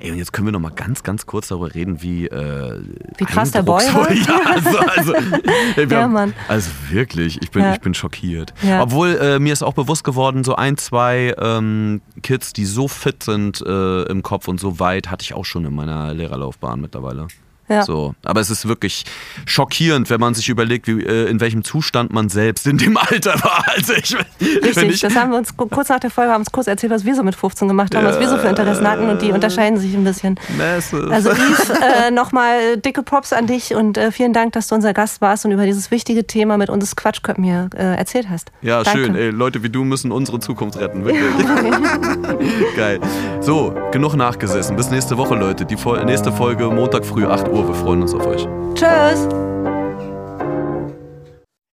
Ey, und jetzt können wir noch mal ganz, ganz kurz darüber reden, wie äh, Wie krass der Boy war. Ja, also, also, ey, wir Ja, haben, also wirklich, ich bin, Ja. ich bin schockiert. Ja. Obwohl äh, mir ist auch bewusst geworden, so ein, zwei ähm, Kids, die so fit sind äh, im Kopf und so weit, hatte ich auch schon in meiner Lehrerlaufbahn mittlerweile. Ja. So, aber es ist wirklich schockierend, wenn man sich überlegt, wie, äh, in welchem Zustand man selbst in dem Alter war. Also ich, Richtig, ich, das haben wir uns ku- kurz nach der Folge haben uns kurz erzählt, was wir so mit 15 gemacht haben, was wir so für Interessen hatten und die unterscheiden sich ein bisschen. Massive. Also Yves, äh, nochmal dicke Props an dich und äh, vielen Dank, dass du unser Gast warst und über dieses wichtige Thema mit uns Quatschköppen hier äh, erzählt hast. Ja, Danke. schön. Ey, Leute wie du müssen unsere Zukunft retten. Wirklich. Geil. So, genug nachgesessen. Bis nächste Woche, Leute. Die Fol nächste Folge Montag früh 8 Uhr. Wir freuen uns auf euch. Tschüss!